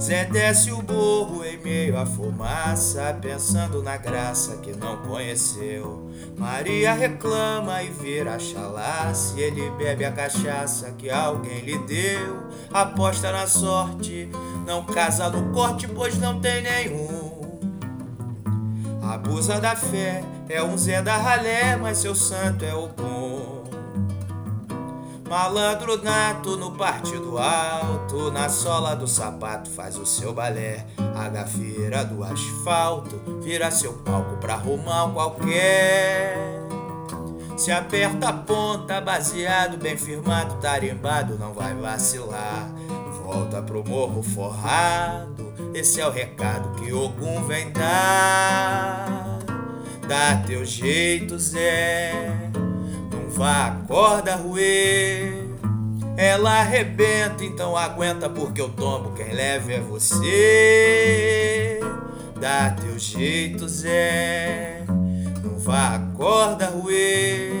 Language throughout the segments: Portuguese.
Zé desce o morro em meio à fumaça, pensando na graça que não conheceu. Maria reclama e vira chalaça, ele bebe a cachaça que alguém lhe deu. Aposta na sorte, não casa no corte, pois não tem nenhum. Abusa da fé, é um Zé da ralé, mas seu santo é o bom. Malandro nato no partido alto, na sola do sapato faz o seu balé. A gafeira do asfalto vira seu palco pra arrumar qualquer. Se aperta a ponta, baseado, bem firmado, tarimbado, não vai vacilar. Volta pro morro forrado, esse é o recado que Ogum vem dar. Dá teu jeito, Zé vá a corda ruer. Ela arrebenta, então aguenta, porque o tombo quem leva é você. Dá teu jeito, Zé, não vá a corda ruer.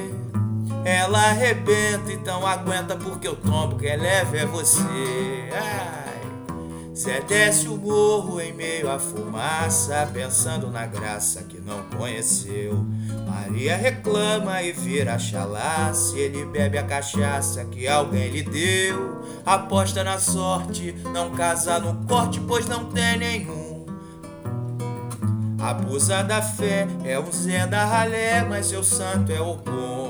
Ela arrebenta, então aguenta, porque o tombo quem leva é você. Ai. Zé desce o morro em meio à fumaça, pensando na graça que não conheceu. Maria reclama e vira chalaça, ele bebe a cachaça que alguém lhe deu. Aposta na sorte, não casa no corte, pois não tem nenhum. Abusa da fé, é um Zé da ralé, mas seu santo é o bom.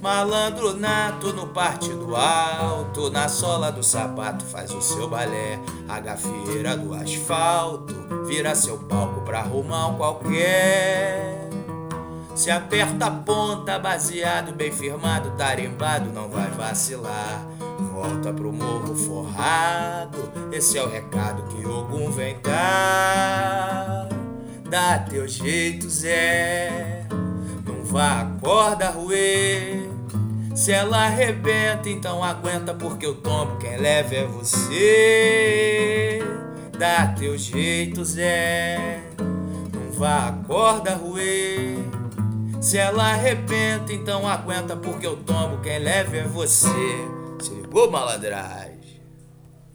Malandro nato no partido alto, na sola do sapato faz o seu balé. A gafieira do asfalto vira seu palco pra um qualquer. Se aperta a ponta, baseado, bem firmado, tarimbado, não vai vacilar. Volta pro morro forrado, esse é o recado que Ogum vem dar. Dá teu jeito, Zé, não vá acorda. Se ela arrebenta, então aguenta, porque o tombo quem leva é você. Dá teu jeito, Zé, não vá a corda ruer. Se ela arrebenta, então aguenta, porque o tombo quem leva é você. Se ligou, malandragem?